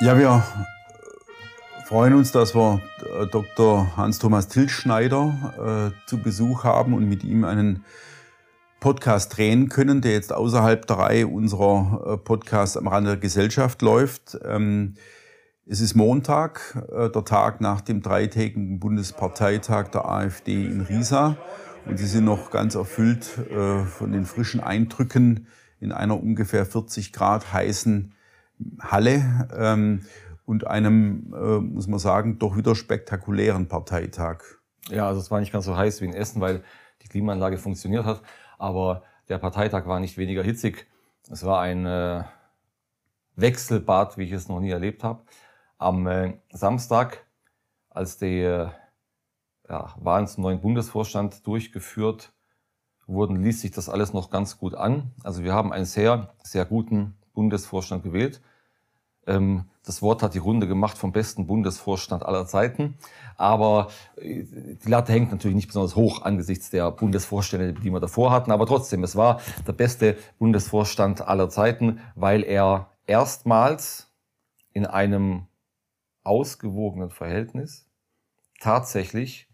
Ja, wir freuen uns, dass wir äh, Dr. Hans-Thomas Tilschneider äh, zu Besuch haben und mit ihm einen Podcast drehen können, der jetzt außerhalb der Reihe unserer äh, Podcasts am Rande der Gesellschaft läuft. Ähm, es ist Montag, der Tag nach dem dreitägigen Bundesparteitag der AfD in Riesa. Und Sie sind noch ganz erfüllt von den frischen Eindrücken in einer ungefähr 40 Grad heißen Halle ähm, und einem, äh, muss man sagen, doch wieder spektakulären Parteitag. Ja, also es war nicht ganz so heiß wie in Essen, weil die Klimaanlage funktioniert hat. Aber der Parteitag war nicht weniger hitzig. Es war ein äh, Wechselbad, wie ich es noch nie erlebt habe. Am äh, Samstag, als die äh, ja, Wahlen zum neuen Bundesvorstand durchgeführt wurden, ließ sich das alles noch ganz gut an. Also wir haben einen sehr, sehr guten Bundesvorstand gewählt. Ähm, das Wort hat die Runde gemacht vom besten Bundesvorstand aller Zeiten. Aber äh, die Latte hängt natürlich nicht besonders hoch angesichts der Bundesvorstände, die wir davor hatten. Aber trotzdem, es war der beste Bundesvorstand aller Zeiten, weil er erstmals in einem ausgewogenen Verhältnis tatsächlich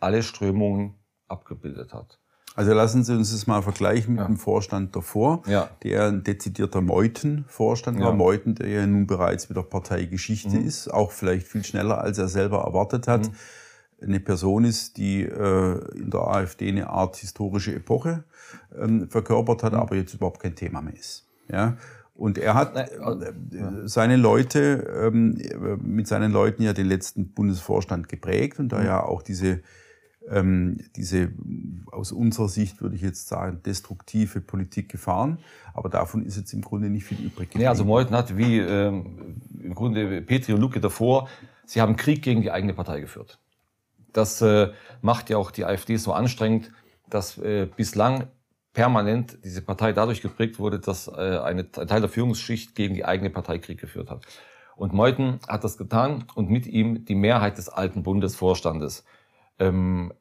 alle Strömungen abgebildet hat. Also lassen Sie uns das mal vergleichen mit ja. dem Vorstand davor, ja. der ein dezidierter Meuthen-Vorstand war. Ja. Meuthen, der ja nun bereits wieder Parteigeschichte mhm. ist, auch vielleicht viel schneller, als er selber erwartet hat. Mhm. Eine Person ist, die äh, in der AfD eine Art historische Epoche ähm, verkörpert hat, mhm. aber jetzt überhaupt kein Thema mehr ist. Ja? Und er hat äh, seine Leute, ähm, mit seinen Leuten ja den letzten Bundesvorstand geprägt und da mhm. ja auch diese diese aus unserer Sicht würde ich jetzt sagen destruktive Politik gefahren. Aber davon ist jetzt im Grunde nicht viel übrig geblieben. Ja, also Meuthen hat wie ähm, im Grunde Petri und Lucke davor, sie haben Krieg gegen die eigene Partei geführt. Das äh, macht ja auch die AfD so anstrengend, dass äh, bislang permanent diese Partei dadurch geprägt wurde, dass äh, eine, ein Teil der Führungsschicht gegen die eigene Partei Krieg geführt hat. Und Meuthen hat das getan und mit ihm die Mehrheit des alten Bundesvorstandes. Ähm,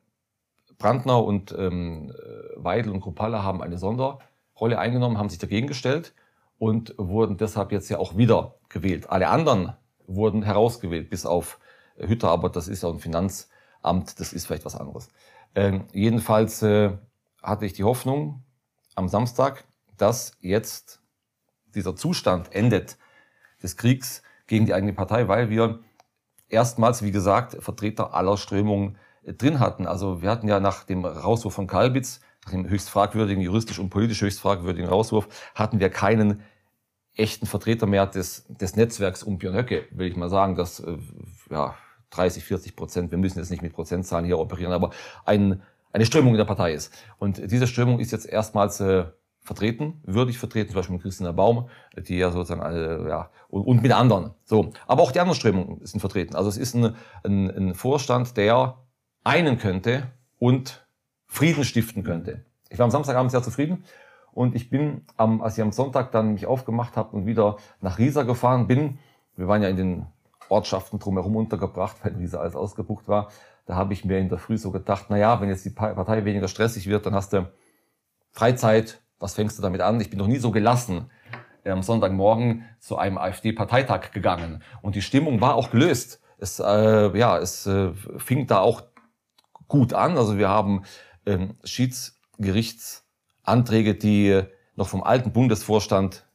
Brandner und ähm, Weidel und Kruppalla haben eine Sonderrolle eingenommen, haben sich dagegen gestellt und wurden deshalb jetzt ja auch wieder gewählt. Alle anderen wurden herausgewählt, bis auf Hütter, aber das ist ja ein Finanzamt, das ist vielleicht was anderes. Ähm, jedenfalls äh, hatte ich die Hoffnung am Samstag, dass jetzt dieser Zustand endet des Kriegs gegen die eigene Partei, weil wir erstmals, wie gesagt, Vertreter aller Strömungen drin hatten. Also wir hatten ja nach dem Rauswurf von Kalbitz, nach dem höchst fragwürdigen, juristisch und politisch höchst fragwürdigen Rauswurf, hatten wir keinen echten Vertreter mehr des, des Netzwerks um Björn Höcke, will ich mal sagen, dass äh, ja, 30, 40 Prozent, wir müssen jetzt nicht mit Prozentzahlen hier operieren, aber ein, eine Strömung in der Partei ist. Und diese Strömung ist jetzt erstmals äh, vertreten, würdig vertreten, zum Beispiel mit Christina Baum, die ja sozusagen alle, ja, und, und mit anderen. So. Aber auch die anderen Strömungen sind vertreten. Also es ist ein, ein, ein Vorstand, der einen könnte und Frieden stiften könnte. Ich war am Samstagabend sehr zufrieden und ich bin, am, als ich am Sonntag dann mich aufgemacht habe und wieder nach Riesa gefahren bin, wir waren ja in den Ortschaften drumherum untergebracht, weil Riesa alles ausgebucht war, da habe ich mir in der Früh so gedacht, na ja, wenn jetzt die Partei weniger stressig wird, dann hast du Freizeit, was fängst du damit an? Ich bin noch nie so gelassen am Sonntagmorgen zu einem AfD-Parteitag gegangen und die Stimmung war auch gelöst. Es, äh, ja, es äh, fing da auch gut an. Also wir haben ähm, Schiedsgerichtsanträge, die noch vom alten Bundesvorstand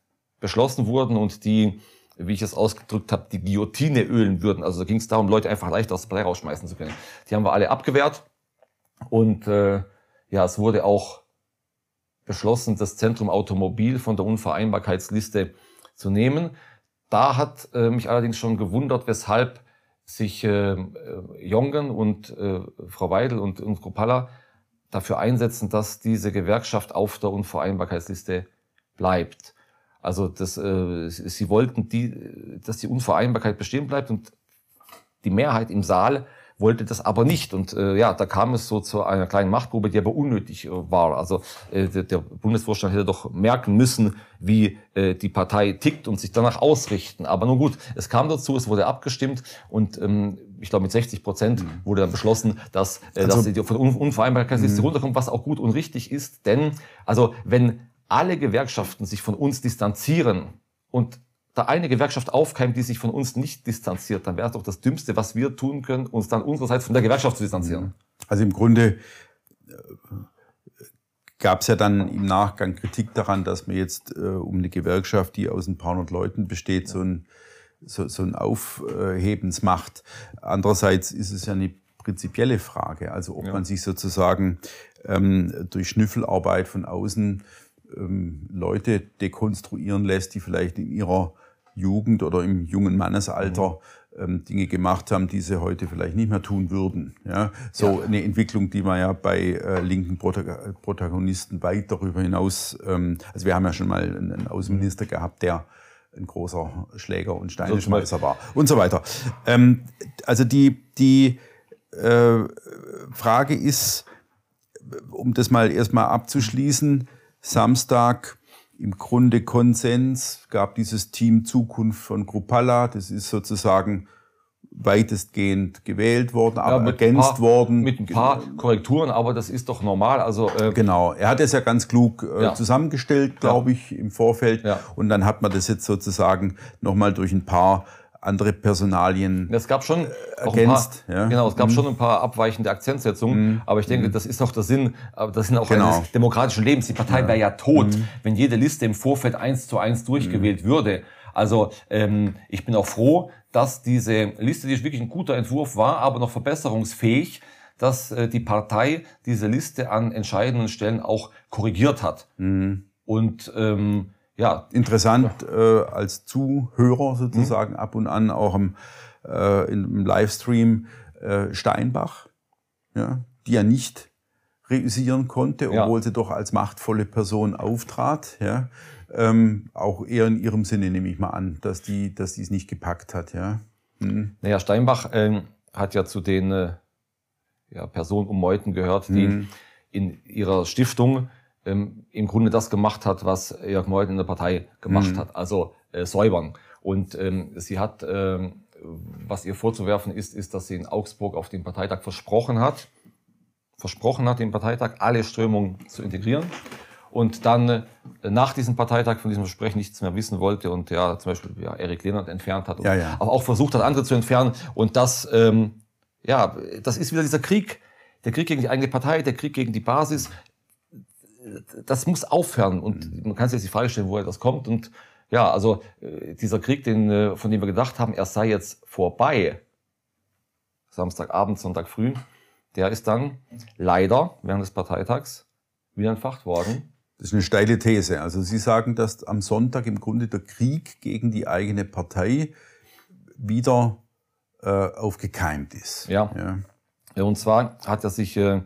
beschlossen wurden und die, wie ich es ausgedrückt habe, die Guillotine ölen würden. Also da ging es darum, Leute einfach leicht aus der Partei rausschmeißen zu können. Die haben wir alle abgewehrt und äh, ja, es wurde auch beschlossen, das Zentrum Automobil von der Unvereinbarkeitsliste zu nehmen. Da hat äh, mich allerdings schon gewundert, weshalb sich äh, äh, Jongen und äh, Frau Weidel und, und Kropalla dafür einsetzen, dass diese Gewerkschaft auf der Unvereinbarkeitsliste bleibt. Also das, äh, sie wollten, die, dass die Unvereinbarkeit bestehen bleibt und die Mehrheit im Saal wollte das aber nicht. Und äh, ja, da kam es so zu einer kleinen Machtprobe, die aber unnötig äh, war. Also äh, der, der Bundesvorstand hätte doch merken müssen, wie äh, die Partei tickt und sich danach ausrichten. Aber nun gut, es kam dazu, es wurde abgestimmt und ähm, ich glaube mit 60 Prozent mhm. wurde dann beschlossen, dass, äh, also, dass sie von Un Unvereinbarkeitsliste mhm. runterkommt, was auch gut und richtig ist. Denn also wenn alle Gewerkschaften sich von uns distanzieren und da eine Gewerkschaft aufkeimt, die sich von uns nicht distanziert, dann wäre es doch das Dümmste, was wir tun können, uns dann unsererseits von der Gewerkschaft zu distanzieren. Also im Grunde äh, gab es ja dann im Nachgang Kritik daran, dass man jetzt äh, um eine Gewerkschaft, die aus ein paar hundert Leuten besteht, so ein, so, so ein Aufhebens macht. Andererseits ist es ja eine prinzipielle Frage, also ob ja. man sich sozusagen ähm, durch Schnüffelarbeit von außen ähm, Leute dekonstruieren lässt, die vielleicht in ihrer Jugend oder im jungen Mannesalter mhm. ähm, Dinge gemacht haben, die sie heute vielleicht nicht mehr tun würden. Ja, so ja. eine Entwicklung, die man ja bei äh, linken Protagonisten weit darüber hinaus, ähm, also wir haben ja schon mal einen, Außenminister mhm. gehabt, der ein großer Schläger und Steineschmeißer war und so weiter. Ähm, also die, die äh, Frage ist, um das mal erstmal abzuschließen, Samstag im Grunde Konsens, gab dieses Team Zukunft von Grupalla, das ist sozusagen weitestgehend gewählt worden, aber ja, ergänzt paar, worden. Mit ein paar Korrekturen, aber das ist doch normal. Also äh genau, er hat es ja ganz klug äh, ja. zusammengestellt, glaube ich, im Vorfeld. Ja. Und dann hat man das jetzt sozusagen nochmal durch ein paar andere Personalien Es gab schon ergänzt. Paar, ja. Genau, es gab mhm. schon ein paar abweichende Akzentsetzungen, mhm. aber ich denke, mhm. das ist auch der Sinn, das sind auch genau. eines demokratischen Lebens. Die Partei ja. wäre ja tot, mhm. wenn jede Liste im Vorfeld eins zu eins durchgewählt mhm. würde. Also ähm, ich bin auch froh, dass diese Liste, die wirklich ein guter Entwurf war, aber noch verbesserungsfähig, dass äh, die Partei diese Liste an entscheidenden Stellen auch korrigiert hat. Mhm. Und ähm, ja. Interessant äh, als Zuhörer sozusagen mhm. ab und an auch im, äh, im Livestream äh, Steinbach, ja, die ja nicht reüssieren konnte, obwohl ja. sie doch als machtvolle Person auftrat. Ja. Ähm, auch eher in ihrem Sinne nehme ich mal an, dass die, dass die es nicht gepackt hat. Ja. Mhm. Naja, Steinbach ähm, hat ja zu den äh, ja, Personen um Meuten gehört, die mhm. in ihrer Stiftung ähm, im Grunde das gemacht hat, was Jörg Meuthen in der Partei gemacht mhm. hat, also äh, säubern. Und ähm, sie hat, ähm, was ihr vorzuwerfen ist, ist, dass sie in Augsburg auf dem Parteitag versprochen hat, versprochen hat, den Parteitag alle Strömungen zu integrieren und dann äh, nach diesem Parteitag von diesem Versprechen nichts mehr wissen wollte und ja zum Beispiel ja, Erik Lehnert entfernt hat ja, ja. aber auch versucht hat, andere zu entfernen. Und das, ähm, ja, das ist wieder dieser Krieg, der Krieg gegen die eigene Partei, der Krieg gegen die Basis das muss aufhören. Und mhm. man kann sich jetzt die Frage stellen, woher das kommt. Und ja, also äh, dieser Krieg, den, äh, von dem wir gedacht haben, er sei jetzt vorbei, Samstagabend, Sonntag früh, der ist dann leider während des Parteitags wieder entfacht worden. Das ist eine steile These. Also Sie sagen, dass am Sonntag im Grunde der Krieg gegen die eigene Partei wieder äh, aufgekeimt ist. Ja. ja. Und zwar hat er sich äh,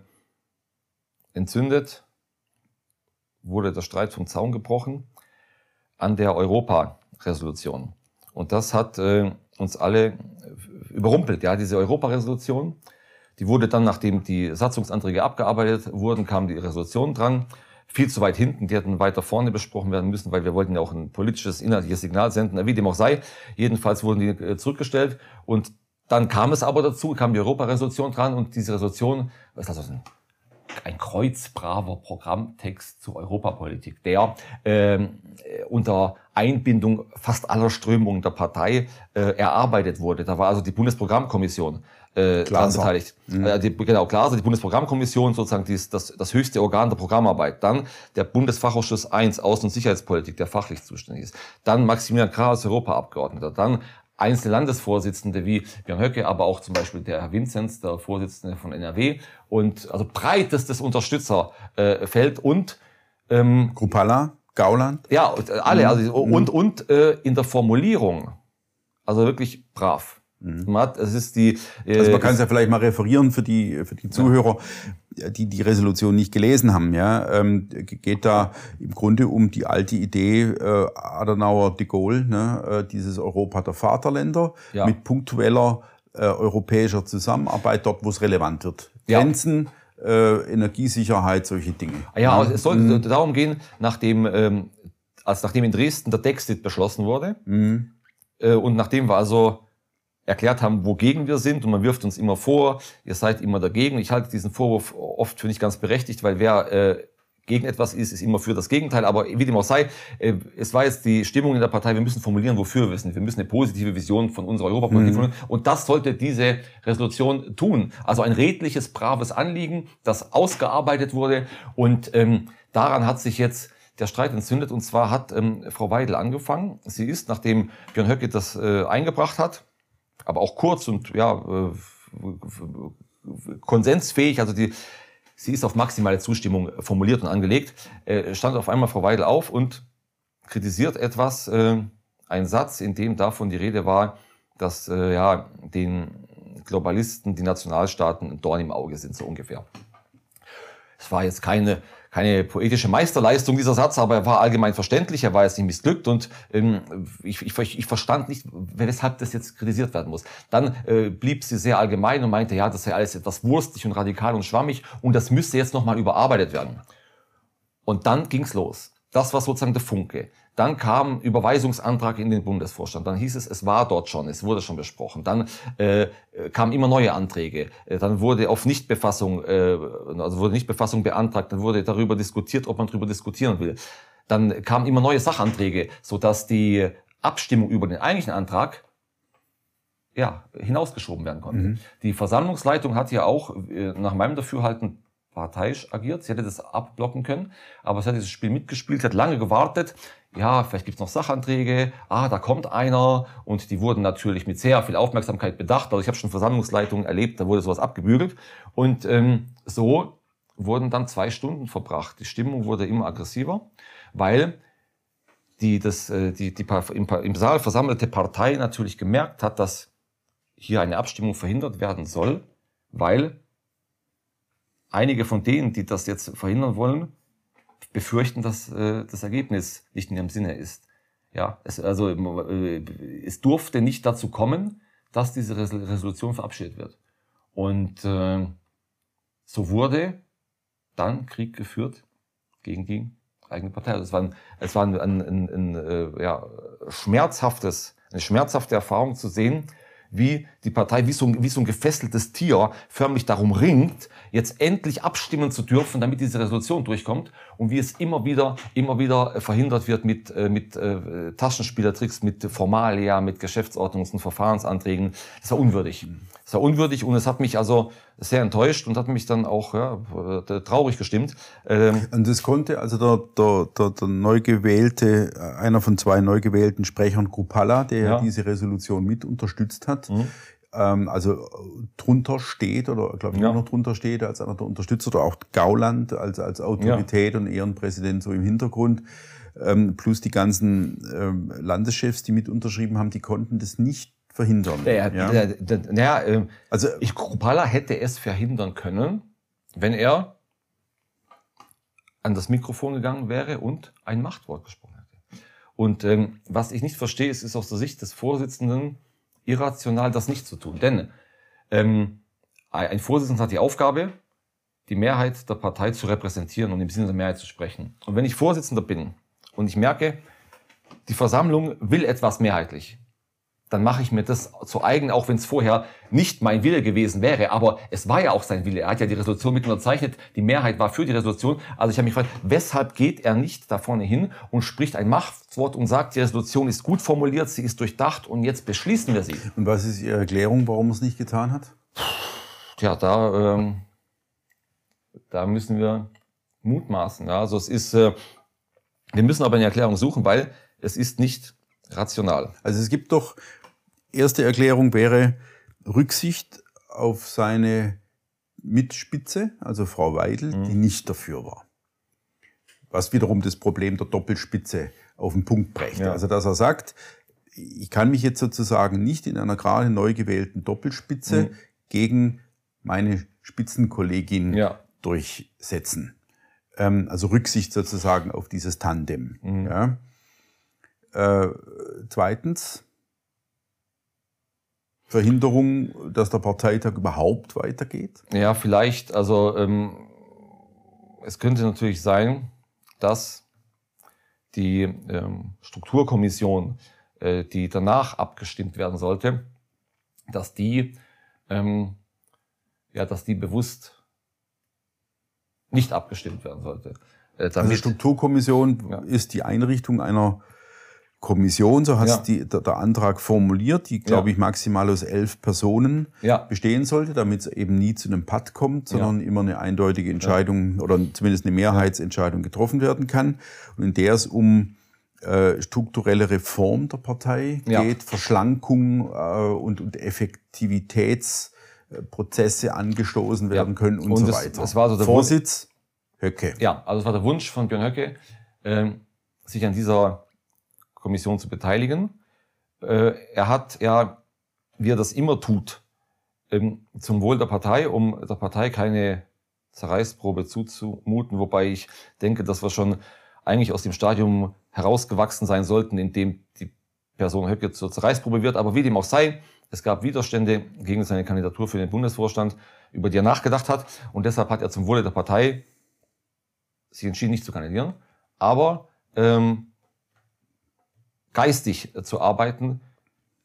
entzündet wurde der Streit vom Zaun gebrochen an der Europa-Resolution. Und das hat äh, uns alle überrumpelt. Ja, diese Europa-Resolution, die wurde dann, nachdem die Satzungsanträge abgearbeitet wurden, kam die Resolution dran. Viel zu weit hinten, die hätten weiter vorne besprochen werden müssen, weil wir wollten ja auch ein politisches, inhaltliches Signal senden, wie dem auch sei. Jedenfalls wurden die äh, zurückgestellt und dann kam es aber dazu, kam die Europa-Resolution dran und diese Resolution, was ist das, ein ein kreuzbraver Programmtext zur Europapolitik, der äh, unter Einbindung fast aller Strömungen der Partei äh, erarbeitet wurde. Da war also die Bundesprogrammkommission äh, daran beteiligt. Mhm. Äh, die, genau, klar, also die Bundesprogrammkommission sozusagen die ist das, das höchste Organ der Programmarbeit. Dann der Bundesfachausschuss 1, Außen- und Sicherheitspolitik, der fachlich zuständig ist. Dann Maximilian Krah als Europaabgeordneter. Dann einzelne Landesvorsitzende wie Björn Höcke, aber auch zum Beispiel der Herr Vinzenz, der Vorsitzende von NRW und also breitestes Unterstützerfeld äh, und ähm, Grupala, Gauland. Ja, alle, also und und äh, in der Formulierung, also wirklich brav. Mhm. Es ist die, äh, also man kann es ja vielleicht mal referieren für die, für die Zuhörer, ja. die die Resolution nicht gelesen haben. Ja, ähm, geht da im Grunde um die alte Idee äh, Adenauer de Gaulle, ne, äh, dieses Europa der Vaterländer ja. mit punktueller äh, europäischer Zusammenarbeit dort, wo es relevant wird. Grenzen, äh, Energiesicherheit, solche Dinge. Ah ja, also es sollte mhm. darum gehen, nachdem, ähm, als nachdem in Dresden der Dexit beschlossen wurde mhm. äh, und nachdem wir also erklärt haben, wogegen wir sind und man wirft uns immer vor, ihr seid immer dagegen. Ich halte diesen Vorwurf oft für nicht ganz berechtigt, weil wer äh, gegen etwas ist, ist immer für das Gegenteil. Aber wie dem auch sei, äh, es war jetzt die Stimmung in der Partei, wir müssen formulieren, wofür wir sind. Wir müssen eine positive Vision von unserer Europapolitik mhm. formulieren. Und das sollte diese Resolution tun. Also ein redliches, braves Anliegen, das ausgearbeitet wurde. Und ähm, daran hat sich jetzt der Streit entzündet. Und zwar hat ähm, Frau Weidel angefangen. Sie ist, nachdem Björn Höcke das äh, eingebracht hat, aber auch kurz und ja, äh, konsensfähig, also die sie ist auf maximale Zustimmung formuliert und angelegt, äh, stand auf einmal Frau Weidel auf und kritisiert etwas, äh, ein Satz, in dem davon die Rede war, dass äh, ja, den Globalisten, die Nationalstaaten ein Dorn im Auge sind, so ungefähr. Es war jetzt keine keine poetische Meisterleistung dieser Satz, aber er war allgemein verständlich, er war jetzt nicht missglückt und ähm, ich, ich, ich verstand nicht, weshalb das jetzt kritisiert werden muss. Dann äh, blieb sie sehr allgemein und meinte, ja, das sei alles etwas wurstig und radikal und schwammig und das müsste jetzt nochmal überarbeitet werden. Und dann ging's los. Das war sozusagen der Funke. Dann kam Überweisungsantrag in den Bundesvorstand. Dann hieß es, es war dort schon, es wurde schon besprochen. Dann äh, kamen immer neue Anträge. Äh, dann wurde auf Nichtbefassung, äh, also wurde Nichtbefassung beantragt. Dann wurde darüber diskutiert, ob man darüber diskutieren will. Dann kamen immer neue Sachanträge, so dass die Abstimmung über den eigentlichen Antrag ja, hinausgeschoben werden konnte. Mhm. Die Versammlungsleitung hat ja auch äh, nach meinem Dafürhalten parteiisch agiert. Sie hätte das abblocken können, aber sie hat dieses Spiel mitgespielt, hat lange gewartet. Ja, vielleicht gibt's noch Sachanträge. Ah, da kommt einer. Und die wurden natürlich mit sehr viel Aufmerksamkeit bedacht. Also ich habe schon Versammlungsleitungen erlebt, da wurde sowas abgebügelt. Und ähm, so wurden dann zwei Stunden verbracht. Die Stimmung wurde immer aggressiver, weil die, das, äh, die, die im, im Saal versammelte Partei natürlich gemerkt hat, dass hier eine Abstimmung verhindert werden soll, weil einige von denen, die das jetzt verhindern wollen, befürchten, dass äh, das Ergebnis nicht in ihrem Sinne ist. Ja, es, also äh, es durfte nicht dazu kommen, dass diese Resolution verabschiedet wird. Und äh, so wurde dann Krieg geführt gegen die eigene Partei. Also es war, ein, es war ein, ein, ein, ein äh, ja, schmerzhaftes, eine schmerzhafte Erfahrung zu sehen, wie die Partei, wie so, ein, wie so ein gefesseltes Tier förmlich darum ringt, jetzt endlich abstimmen zu dürfen, damit diese Resolution durchkommt und wie es immer wieder, immer wieder verhindert wird mit, äh, mit äh, Taschenspielertricks, mit Formalia, mit Geschäftsordnungs- und Verfahrensanträgen. Das war unwürdig. War unwürdig und es hat mich also sehr enttäuscht und hat mich dann auch ja, äh, traurig gestimmt. Ähm und das konnte also der, der, der, der neu gewählte, einer von zwei neu gewählten Sprechern, Kupala, der ja. diese Resolution mit unterstützt hat, mhm. ähm, also drunter steht oder glaube ich ja. noch drunter steht als einer der Unterstützer oder auch Gauland als, als Autorität ja. und Ehrenpräsident so im Hintergrund. Ähm, plus die ganzen ähm, Landeschefs, die mit unterschrieben haben, die konnten das nicht verhindern. Ja, ja. Der, der, ja äh, also ich, Kropala hätte es verhindern können, wenn er an das Mikrofon gegangen wäre und ein Machtwort gesprochen hätte. Und ähm, was ich nicht verstehe, ist, ist aus der Sicht des Vorsitzenden irrational, das nicht zu tun. Denn ähm, ein Vorsitzender hat die Aufgabe, die Mehrheit der Partei zu repräsentieren und im Sinne der Mehrheit zu sprechen. Und wenn ich Vorsitzender bin und ich merke, die Versammlung will etwas mehrheitlich, dann mache ich mir das zu eigen, auch wenn es vorher nicht mein Wille gewesen wäre. Aber es war ja auch sein Wille. Er hat ja die Resolution mit unterzeichnet. Die Mehrheit war für die Resolution. Also ich habe mich gefragt, weshalb geht er nicht da vorne hin und spricht ein Machtwort und sagt, die Resolution ist gut formuliert, sie ist durchdacht und jetzt beschließen wir sie. Und was ist Ihre Erklärung, warum er es nicht getan hat? Tja, da, ähm, da müssen wir mutmaßen. Ja. Also es ist, äh, wir müssen aber eine Erklärung suchen, weil es ist nicht rational. Also es gibt doch erste Erklärung wäre Rücksicht auf seine Mitspitze, also Frau Weidel, mhm. die nicht dafür war. Was wiederum das Problem der Doppelspitze auf den Punkt brächte. Ja. Also dass er sagt, ich kann mich jetzt sozusagen nicht in einer gerade neu gewählten Doppelspitze mhm. gegen meine Spitzenkollegin ja. durchsetzen. Ähm, also Rücksicht sozusagen auf dieses Tandem. Mhm. Ja. Äh, zweitens, Verhinderung, dass der Parteitag überhaupt weitergeht? Ja, vielleicht. Also ähm, es könnte natürlich sein, dass die ähm, Strukturkommission, äh, die danach abgestimmt werden sollte, dass die, ähm, ja, dass die bewusst nicht abgestimmt werden sollte. Äh. Also Strukturkommission ja. ist die Einrichtung einer Kommission, so hat ja. die, der, der, Antrag formuliert, die, glaube ja. ich, maximal aus elf Personen ja. bestehen sollte, damit es eben nie zu einem Patt kommt, sondern immer eine eindeutige Entscheidung oder zumindest eine Mehrheitsentscheidung getroffen werden kann. Und in der es um äh, strukturelle Reform der Partei geht, Verschlankung äh, und, und Effektivitätsprozesse angestoßen werden können und, und so weiter. Das war so der Vorsitz Höcke. Ja, also es war der Wunsch von Björn Höcke, äh, sich an dieser Kommission zu beteiligen. Äh, er hat ja, wie er das immer tut, ähm, zum Wohl der Partei, um der Partei keine Zerreißprobe zuzumuten, wobei ich denke, dass wir schon eigentlich aus dem Stadium herausgewachsen sein sollten, in dem die Person Höcke zur Zerreißprobe wird. Aber wie dem auch sei, es gab Widerstände gegen seine Kandidatur für den Bundesvorstand, über die er nachgedacht hat. Und deshalb hat er zum Wohle der Partei sich entschieden, nicht zu kandidieren. Aber ähm, geistig zu arbeiten,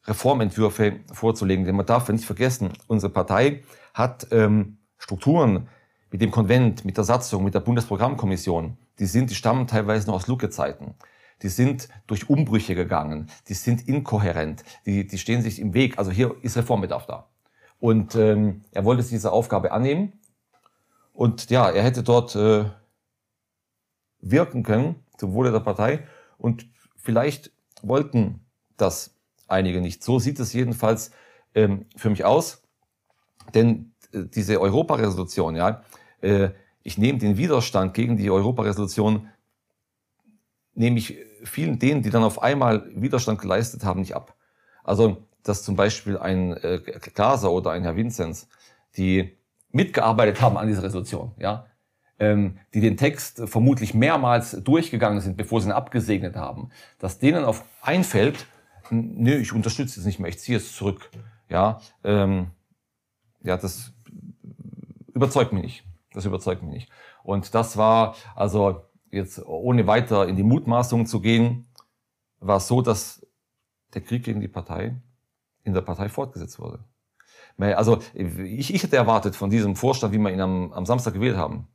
Reformentwürfe vorzulegen. Denn man darf nicht vergessen, unsere Partei hat ähm, Strukturen mit dem Konvent, mit der Satzung, mit der Bundesprogrammkommission. Die sind, die stammen teilweise noch aus Lucke-Zeiten. Die sind durch Umbrüche gegangen. Die sind inkohärent. Die, die stehen sich im Weg. Also hier ist Reformbedarf da. Und ähm, er wollte sich diese Aufgabe annehmen. Und ja, er hätte dort äh, wirken können zum Wohle der Partei. Und vielleicht wollten das einige nicht. So sieht es jedenfalls ähm, für mich aus. Denn äh, diese Europaresolution, ja, äh, ich nehme den Widerstand gegen die Europaresolution, nehme ich vielen denen, die dann auf einmal Widerstand geleistet haben, nicht ab. Also, dass zum Beispiel ein äh, Glaser oder ein Herr Vinzenz, die mitgearbeitet haben an dieser Resolution, ja, die den Text vermutlich mehrmals durchgegangen sind, bevor sie ihn abgesegnet haben, dass denen auf einfällt, nö, ich unterstütze es nicht mehr, ich ziehe es zurück. Ja, ähm, ja, das überzeugt mich nicht. Das überzeugt mich nicht. Und das war, also jetzt ohne weiter in die Mutmaßung zu gehen, war es so, dass der Krieg gegen die Partei in der Partei fortgesetzt wurde. Also ich, ich hätte erwartet von diesem Vorstand, wie wir ihn am, am Samstag gewählt haben,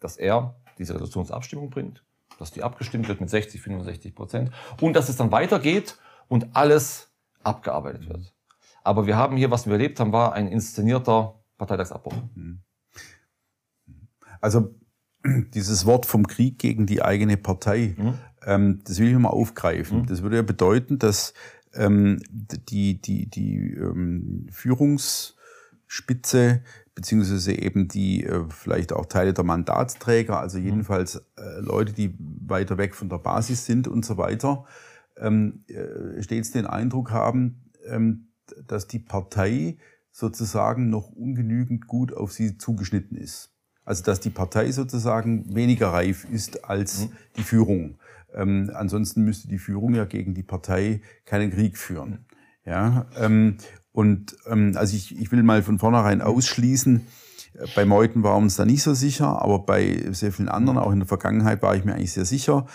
dass er diese Resolutionsabstimmung bringt, dass die abgestimmt wird mit 60, 65 Prozent und dass es dann weitergeht und alles abgearbeitet wird. Aber wir haben hier, was wir erlebt haben, war ein inszenierter Parteitagsabbruch. Mhm. Also dieses Wort vom Krieg gegen die eigene Partei, mhm. ähm, das will ich mal aufgreifen. Mhm. Das würde ja bedeuten, dass ähm, die, die, die ähm, Führungsspitze beziehungsweise eben die äh, vielleicht auch Teile der Mandatsträger, also mhm. jedenfalls äh, Leute, die weiter weg von der Basis sind und so weiter, ähm, äh, stets den Eindruck haben, ähm, dass die Partei sozusagen noch ungenügend gut auf sie zugeschnitten ist. Also dass die Partei sozusagen weniger reif ist als mhm. die Führung. Ähm, ansonsten müsste die Führung ja gegen die Partei keinen Krieg führen. Ja, ähm, und ähm, also ich, ich will mal von vornherein ausschließen, äh, bei Meuthen war uns da nicht so sicher, aber bei sehr vielen anderen, auch in der Vergangenheit, war ich mir eigentlich sehr sicher,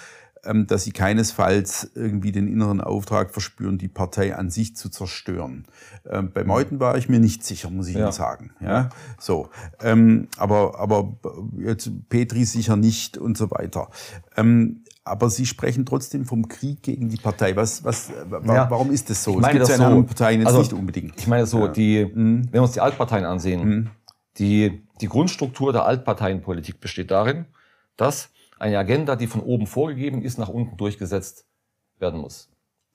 ähm, dass sie keinesfalls irgendwie den inneren Auftrag verspüren, die Partei an sich zu zerstören. Ähm, bei Meuthen war ich mir nicht sicher, muss ich ja. Ihnen sagen. Ja, so. Ähm, aber aber jetzt Petri sicher nicht und so weiter. Ähm, aber Sie sprechen trotzdem vom Krieg gegen die Partei. Was, was, ja. warum ist das so? Ich meine, es gibt das so, Parteien jetzt also, nicht unbedingt. Ich meine so, ja. die, mhm. wenn wir uns die Altparteien ansehen, mhm. die, die Grundstruktur der Altparteienpolitik besteht darin, dass eine Agenda, die von oben vorgegeben ist, nach unten durchgesetzt werden muss.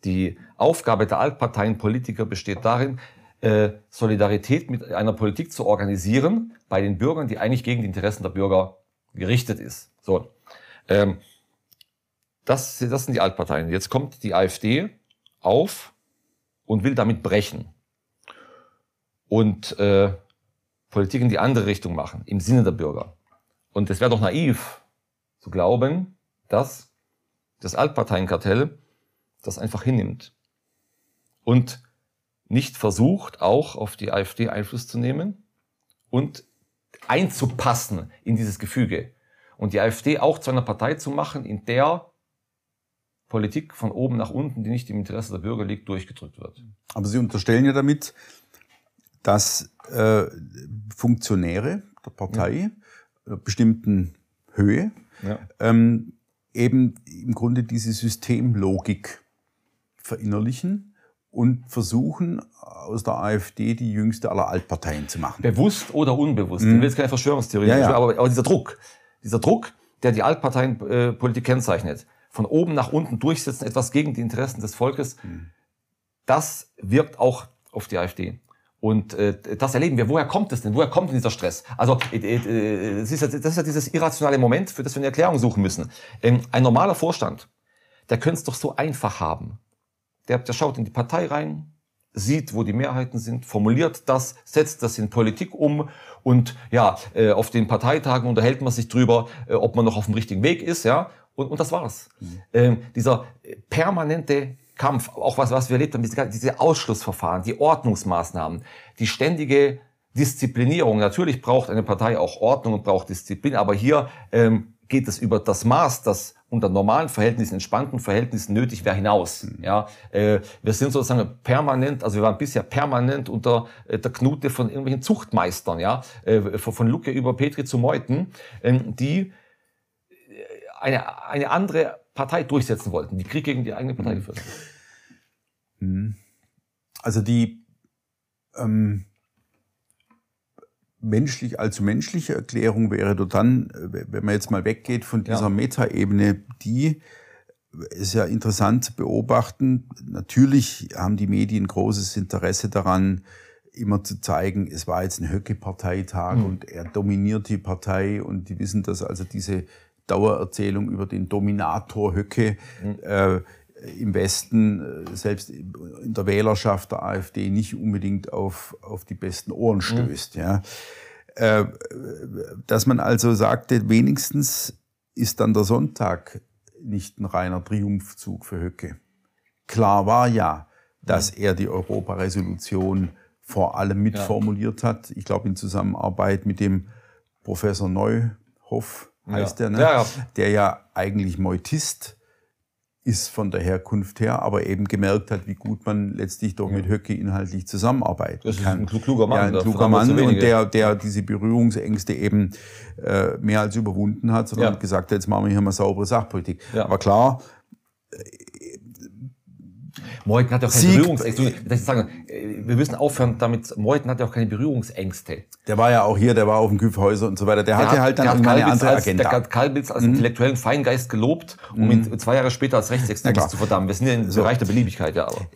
Die Aufgabe der Altparteienpolitiker besteht darin, äh, Solidarität mit einer Politik zu organisieren bei den Bürgern, die eigentlich gegen die Interessen der Bürger gerichtet ist. So. Ähm, das, das sind die Altparteien. Jetzt kommt die AfD auf und will damit brechen und äh, Politik in die andere Richtung machen, im Sinne der Bürger. Und es wäre doch naiv zu glauben, dass das Altparteienkartell das einfach hinnimmt und nicht versucht, auch auf die AfD Einfluss zu nehmen und einzupassen in dieses Gefüge und die AfD auch zu einer Partei zu machen, in der Politik von oben nach unten, die nicht im Interesse der Bürger liegt, durchgedrückt wird. Aber Sie unterstellen ja damit, dass äh, Funktionäre der Partei ja. Äh, bestimmten Höhe, ja. ähm, eben im Grunde diese Systemlogik verinnerlichen und versuchen, aus der AfD die jüngste aller Altparteien zu machen. Bewusst oder unbewusst. Mhm. Ich will jetzt keine Verschwörungstheorie, ja, ja. Aber, aber dieser Druck, dieser Druck, der die Altparteienpolitik kennzeichnet, von oben nach unten durchsetzen, etwas gegen die Interessen des Volkes, mhm. das wirkt auch auf die AfD. Und äh, das erleben wir. Woher kommt es denn? Woher kommt denn dieser Stress? Also äh, äh, das, ist ja, das ist ja dieses irrationale Moment, für das wir eine Erklärung suchen müssen. Ähm, ein normaler Vorstand, der könnte es doch so einfach haben. Der, der schaut in die Partei rein, sieht, wo die Mehrheiten sind, formuliert das, setzt das in Politik um und ja, äh, auf den Parteitagen unterhält man sich drüber, äh, ob man noch auf dem richtigen Weg ist, ja. Und, und das war's. Mhm. Ähm, dieser permanente Kampf, auch was, was wir erlebt haben, diese, diese Ausschlussverfahren, die Ordnungsmaßnahmen, die ständige Disziplinierung. Natürlich braucht eine Partei auch Ordnung und braucht Disziplin, aber hier ähm, geht es über das Maß, das unter normalen Verhältnissen, entspannten Verhältnissen nötig wäre, hinaus. Mhm. Ja, äh, wir sind sozusagen permanent, also wir waren bisher permanent unter äh, der Knute von irgendwelchen Zuchtmeistern, ja, äh, von Lucke über Petri zu Meuthen, äh, die eine, eine andere Partei durchsetzen wollten, die Krieg gegen die eigene Partei mhm. geführt haben. Mhm. Also die ähm, menschlich, allzu menschliche Erklärung wäre doch dann, wenn man jetzt mal weggeht von dieser ja. Metaebene, die ist ja interessant zu beobachten. Natürlich haben die Medien großes Interesse daran, immer zu zeigen, es war jetzt ein Höcke-Parteitag mhm. und er dominiert die Partei und die wissen, dass also diese Dauererzählung über den Dominator Höcke mhm. äh, im Westen, äh, selbst in der Wählerschaft der AfD, nicht unbedingt auf, auf die besten Ohren mhm. stößt. Mhm. Ja. Äh, dass man also sagte, wenigstens ist dann der Sonntag nicht ein reiner Triumphzug für Höcke. Klar war ja, dass mhm. er die Europaresolution vor allem mitformuliert ja. hat. Ich glaube in Zusammenarbeit mit dem Professor Neuhoff heißt ja. der, ne? Ja, der ja eigentlich Meutist ist von der Herkunft her, aber eben gemerkt hat, wie gut man letztlich doch ja. mit Höcke inhaltlich zusammenarbeiten das kann. ist ein kluger Mann. Ja, ein kluger Mann und der, der diese Berührungsängste eben äh, mehr als überwunden hat, sondern ja. gesagt hat, jetzt machen wir hier mal saubere Sachpolitik. Ja. Aber klar, Meuthen hat ja auch keine Sieg, Berührungsängste. Ich sagen, äh, wir müssen aufhören damit, Meuthen hat ja auch keine Berührungsängste. Der war ja auch hier, der war auf dem Küffhäuser und so weiter. Der, der hatte hat, halt dann irgendwann eine andere als, Agenda. Der hat Kalbitz als mhm. intellektuellen Feingeist gelobt, um mhm. ihn zwei Jahre später als Rechtsextremist zu verdammen. Wir sind ja im so. Bereich der Beliebigkeit, ja, aber.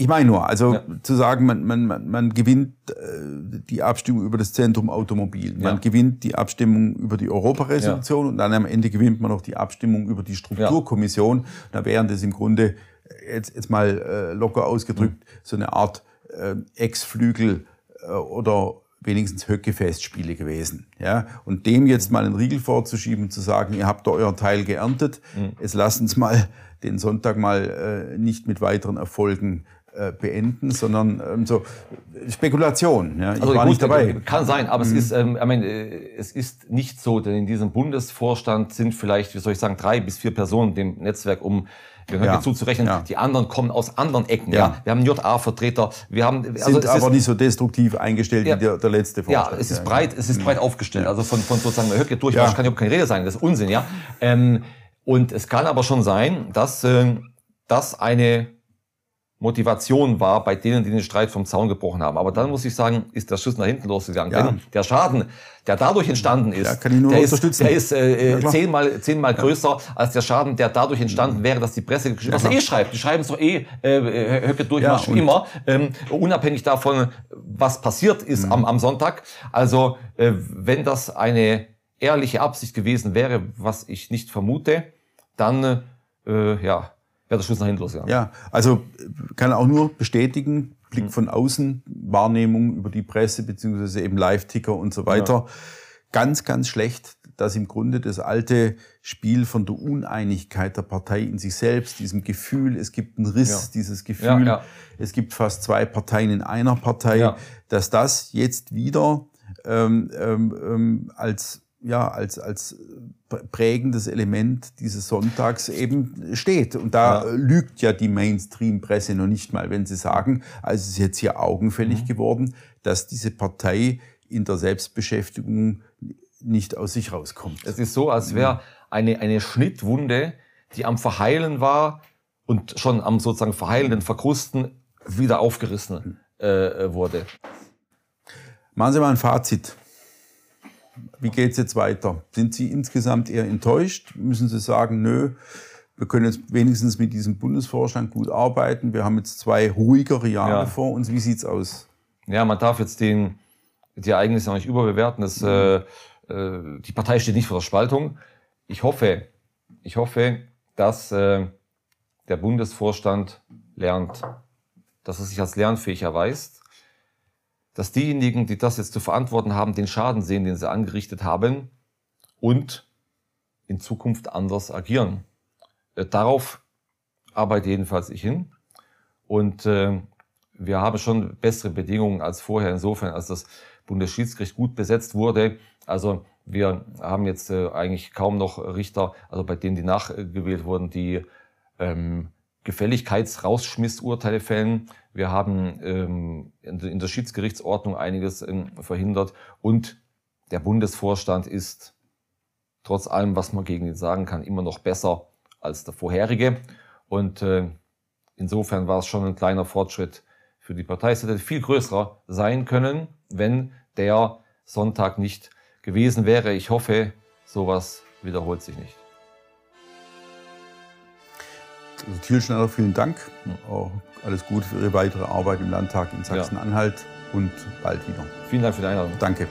Ich meine nur, also ja. zu sagen, man, man, man, man gewinnt äh, die Abstimmung über das Zentrum Automobil, man ja. gewinnt die Abstimmung über die Europaresolution ja. und dann am Ende gewinnt man noch die Abstimmung über die Strukturkommission. Da wären das im Grunde jetzt, jetzt mal äh, locker ausgedrückt, mhm. so eine Art äh, Ex-Flügel äh, oder wenigstens Höcke-Festspiele gewesen. Ja? Und dem jetzt mal einen Riegel vorzuschieben, zu sagen, ihr habt da euren Teil geerntet, mhm. jetzt lasst uns mal den Sonntag mal äh, nicht mit weiteren Erfolgen beenden, sondern ähm, so Spekulation. Ja, ich also war gut, nicht dabei. Kann sein, aber mhm. es ist, ähm, ich meine, äh, es ist nicht so, denn in diesem Bundesvorstand sind vielleicht, wie soll ich sagen, drei bis vier Personen dem Netzwerk um gehört ja. zuzurechnen. Ja. Die anderen kommen aus anderen Ecken. Ja. ja. Wir haben JA-Vertreter. Wir haben also sind aber ist, nicht so destruktiv eingestellt wie der, der letzte Vorstand. Ja, es ist breit, es ist breit aufgestellt. Also von, von sozusagen Höcke durch ja. kann überhaupt keine Rede sein. Das ist Unsinn, ja. Ähm, und es kann aber schon sein, dass äh, das eine Motivation war bei denen, die den Streit vom Zaun gebrochen haben. Aber dann muss ich sagen, ist der Schuss nach hinten losgegangen. Ja. Denn der Schaden, der dadurch entstanden ist, ja, der ist, der ist äh, ja, zehnmal, zehnmal größer als der Schaden, der dadurch entstanden wäre, dass die Presse, was eh schreibt, die schreiben es doch eh äh, Höcke durch ja, schon immer, ähm, unabhängig davon, was passiert ist mhm. am, am Sonntag. Also äh, wenn das eine ehrliche Absicht gewesen wäre, was ich nicht vermute, dann äh, ja wäre der Schuss nach hinten losgegangen. Ja, also kann auch nur bestätigen, Blick mhm. von außen, Wahrnehmung über die Presse beziehungsweise eben Live-Ticker und so weiter. Ja. Ganz, ganz schlecht, dass im Grunde das alte Spiel von der Uneinigkeit der Partei in sich selbst, diesem Gefühl, es gibt einen Riss, ja. dieses Gefühl, ja, es gibt fast zwei Parteien in einer Partei, dass das jetzt wieder ähm, ähm, ähm als ja, als, als prägendes Element dieses Sonntags eben steht. Und da ja. lügt ja die Mainstream-Presse noch nicht mal, wenn sie sagen, also es ist jetzt hier augenfällig mhm. geworden, dass diese Partei in der Selbstbeschäftigung nicht aus sich rauskommt. Es ist so, als wäre eine, eine Schnittwunde, die am Verheilen war und schon am sozusagen verheilenden Verkrusten wieder aufgerissen äh, wurde. Machen Sie mal ein Fazit. Wie geht es jetzt weiter? Sind Sie insgesamt eher enttäuscht? Müssen Sie sagen, nö, wir können jetzt wenigstens mit diesem Bundesvorstand gut arbeiten. Wir haben jetzt zwei ruhigere Jahre ja. vor uns. Wie sieht es aus? Ja, man darf jetzt den, die Ereignisse noch nicht überbewerten. Das, mhm. äh, die Partei steht nicht vor der Spaltung. Ich hoffe, ich hoffe, dass äh, der Bundesvorstand lernt, dass er sich als lernfähig erweist, dass diejenigen, die das jetzt zu verantworten haben, den Schaden sehen, den sie angerichtet haben und in Zukunft anders agieren. Äh, darauf arbeite jedenfalls ich hin. Und äh, wir haben schon bessere Bedingungen als vorher, insofern, als das Bundesschiedsgericht gut besetzt wurde. Also wir haben jetzt äh, eigentlich kaum noch Richter, also bei denen, die nachgewählt wurden, die ähm, Gefälligkeitsrausschmissurteile fällen. Wir haben ähm, in der Schiedsgerichtsordnung einiges ähm, verhindert und der Bundesvorstand ist trotz allem, was man gegen ihn sagen kann, immer noch besser als der vorherige. Und äh, insofern war es schon ein kleiner Fortschritt für die Partei. Es hätte viel größer sein können, wenn der Sonntag nicht gewesen wäre. Ich hoffe, sowas wiederholt sich nicht. Also Thiel vielen Dank. Auch alles Gute für Ihre weitere Arbeit im Landtag in Sachsen-Anhalt und bald wieder. Vielen Dank für die Einladung. Danke.